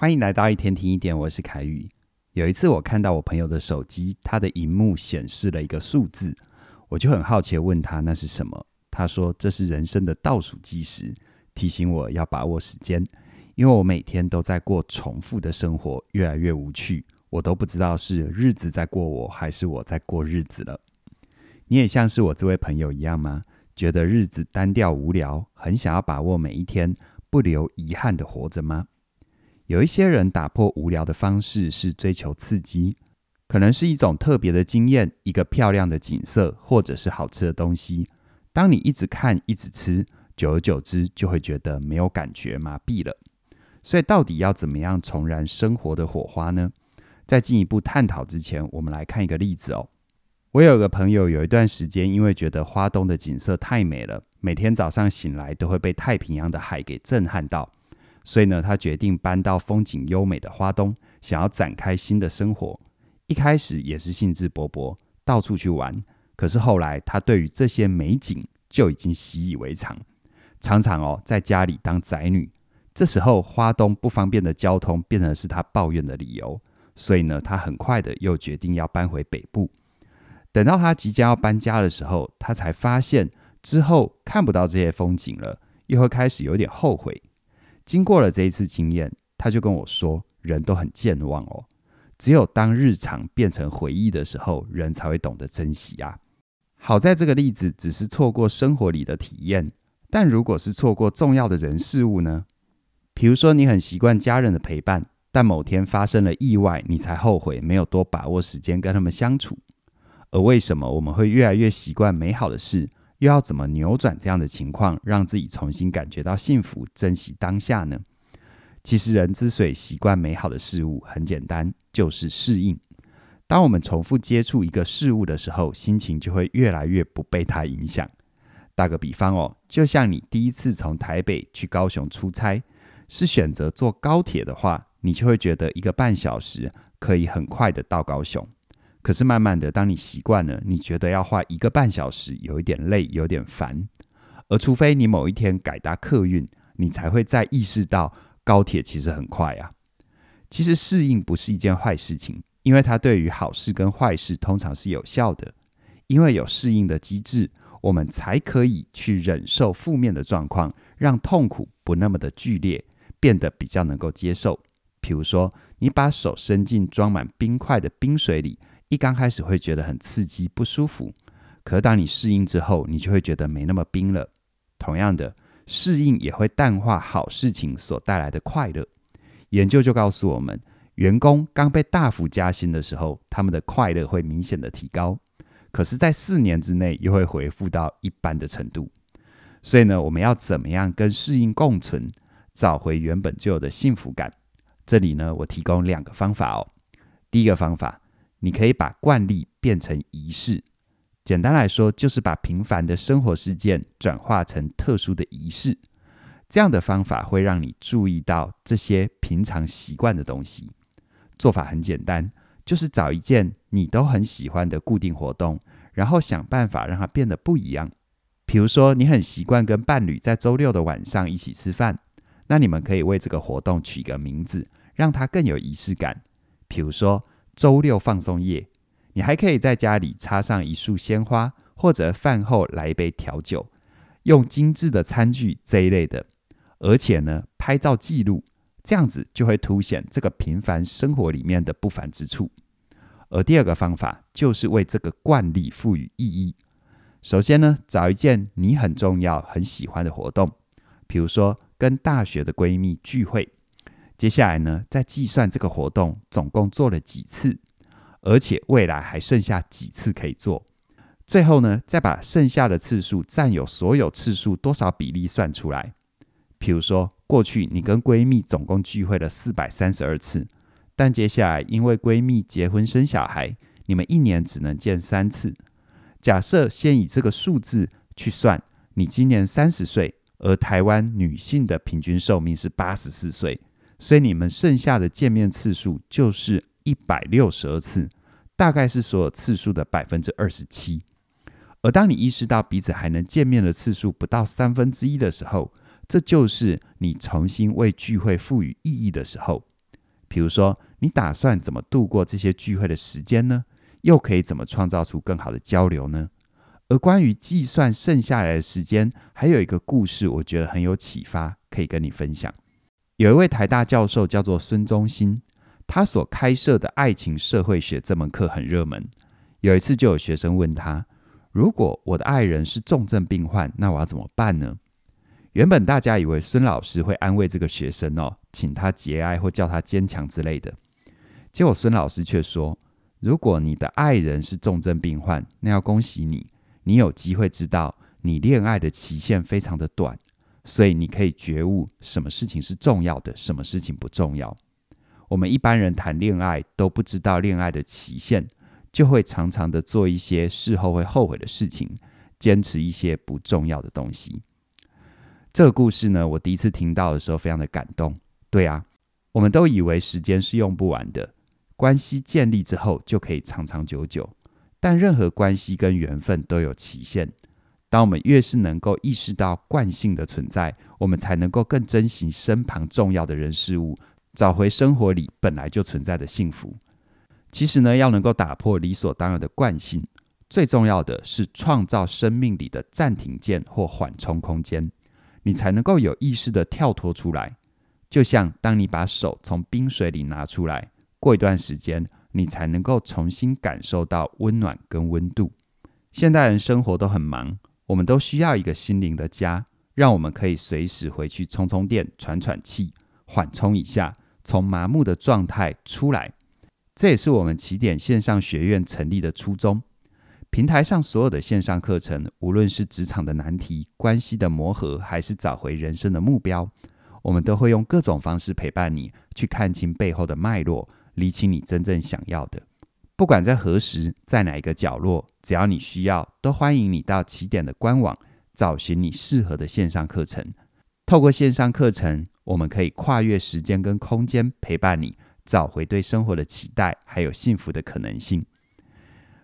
欢迎来到一天听一点，我是凯宇。有一次，我看到我朋友的手机，他的荧幕显示了一个数字，我就很好奇问他那是什么。他说这是人生的倒数计时，提醒我要把握时间，因为我每天都在过重复的生活，越来越无趣，我都不知道是日子在过我，还是我在过日子了。你也像是我这位朋友一样吗？觉得日子单调无聊，很想要把握每一天，不留遗憾地活着吗？有一些人打破无聊的方式是追求刺激，可能是一种特别的经验，一个漂亮的景色，或者是好吃的东西。当你一直看、一直吃，久而久之就会觉得没有感觉，麻痹了。所以，到底要怎么样重燃生活的火花呢？在进一步探讨之前，我们来看一个例子哦。我有个朋友，有一段时间因为觉得花东的景色太美了，每天早上醒来都会被太平洋的海给震撼到。所以呢，他决定搬到风景优美的花东，想要展开新的生活。一开始也是兴致勃勃，到处去玩。可是后来，他对于这些美景就已经习以为常，常常哦在家里当宅女。这时候，花东不方便的交通变成是他抱怨的理由。所以呢，他很快的又决定要搬回北部。等到他即将要搬家的时候，他才发现之后看不到这些风景了，又会开始有点后悔。经过了这一次经验，他就跟我说：“人都很健忘哦，只有当日常变成回忆的时候，人才会懂得珍惜啊。”好在这个例子只是错过生活里的体验，但如果是错过重要的人事物呢？比如说，你很习惯家人的陪伴，但某天发生了意外，你才后悔没有多把握时间跟他们相处。而为什么我们会越来越习惯美好的事？又要怎么扭转这样的情况，让自己重新感觉到幸福，珍惜当下呢？其实人之所以习惯美好的事物，很简单，就是适应。当我们重复接触一个事物的时候，心情就会越来越不被它影响。打个比方哦，就像你第一次从台北去高雄出差，是选择坐高铁的话，你就会觉得一个半小时可以很快的到高雄。可是慢慢的，当你习惯了，你觉得要花一个半小时，有一点累，有点烦。而除非你某一天改搭客运，你才会再意识到高铁其实很快啊。其实适应不是一件坏事情，因为它对于好事跟坏事通常是有效的。因为有适应的机制，我们才可以去忍受负面的状况，让痛苦不那么的剧烈，变得比较能够接受。比如说，你把手伸进装满冰块的冰水里。一刚开始会觉得很刺激不舒服，可当你适应之后，你就会觉得没那么冰了。同样的，适应也会淡化好事情所带来的快乐。研究就告诉我们，员工刚被大幅加薪的时候，他们的快乐会明显的提高，可是，在四年之内又会恢复到一般的程度。所以呢，我们要怎么样跟适应共存，找回原本就有的幸福感？这里呢，我提供两个方法哦。第一个方法。你可以把惯例变成仪式，简单来说，就是把平凡的生活事件转化成特殊的仪式。这样的方法会让你注意到这些平常习惯的东西。做法很简单，就是找一件你都很喜欢的固定活动，然后想办法让它变得不一样。比如说，你很习惯跟伴侣在周六的晚上一起吃饭，那你们可以为这个活动取个名字，让它更有仪式感。比如说，周六放松夜，你还可以在家里插上一束鲜花，或者饭后来一杯调酒，用精致的餐具这一类的，而且呢，拍照记录，这样子就会凸显这个平凡生活里面的不凡之处。而第二个方法就是为这个惯例赋予意义。首先呢，找一件你很重要、很喜欢的活动，比如说跟大学的闺蜜聚会。接下来呢，再计算这个活动总共做了几次，而且未来还剩下几次可以做。最后呢，再把剩下的次数占有所有次数多少比例算出来。比如说，过去你跟闺蜜总共聚会了四百三十二次，但接下来因为闺蜜结婚生小孩，你们一年只能见三次。假设先以这个数字去算，你今年三十岁，而台湾女性的平均寿命是八十四岁。所以你们剩下的见面次数就是一百六十二次，大概是所有次数的百分之二十七。而当你意识到彼此还能见面的次数不到三分之一的时候，这就是你重新为聚会赋予意义的时候。比如说，你打算怎么度过这些聚会的时间呢？又可以怎么创造出更好的交流呢？而关于计算剩下来的时间，还有一个故事，我觉得很有启发，可以跟你分享。有一位台大教授叫做孙中兴，他所开设的爱情社会学这门课很热门。有一次就有学生问他：“如果我的爱人是重症病患，那我要怎么办呢？”原本大家以为孙老师会安慰这个学生哦，请他节哀或叫他坚强之类的。结果孙老师却说：“如果你的爱人是重症病患，那要恭喜你。”你有机会知道，你恋爱的期限非常的短，所以你可以觉悟什么事情是重要的，什么事情不重要。我们一般人谈恋爱都不知道恋爱的期限，就会常常的做一些事后会后悔的事情，坚持一些不重要的东西。这个故事呢，我第一次听到的时候非常的感动。对啊，我们都以为时间是用不完的，关系建立之后就可以长长久久。但任何关系跟缘分都有期限。当我们越是能够意识到惯性的存在，我们才能够更珍惜身旁重要的人事物，找回生活里本来就存在的幸福。其实呢，要能够打破理所当然的惯性，最重要的是创造生命里的暂停键或缓冲空间，你才能够有意识地跳脱出来。就像当你把手从冰水里拿出来，过一段时间，你才能够重新感受到温暖跟温度。现代人生活都很忙，我们都需要一个心灵的家，让我们可以随时回去充充电、喘喘气、缓冲一下，从麻木的状态出来。这也是我们起点线上学院成立的初衷。平台上所有的线上课程，无论是职场的难题、关系的磨合，还是找回人生的目标，我们都会用各种方式陪伴你，去看清背后的脉络。理清你真正想要的，不管在何时，在哪一个角落，只要你需要，都欢迎你到起点的官网，找寻你适合的线上课程。透过线上课程，我们可以跨越时间跟空间，陪伴你找回对生活的期待，还有幸福的可能性。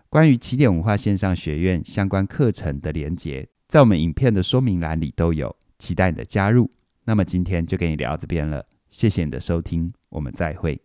关于起点文化线上学院相关课程的连结，在我们影片的说明栏里都有，期待你的加入。那么今天就跟你聊到这边了，谢谢你的收听，我们再会。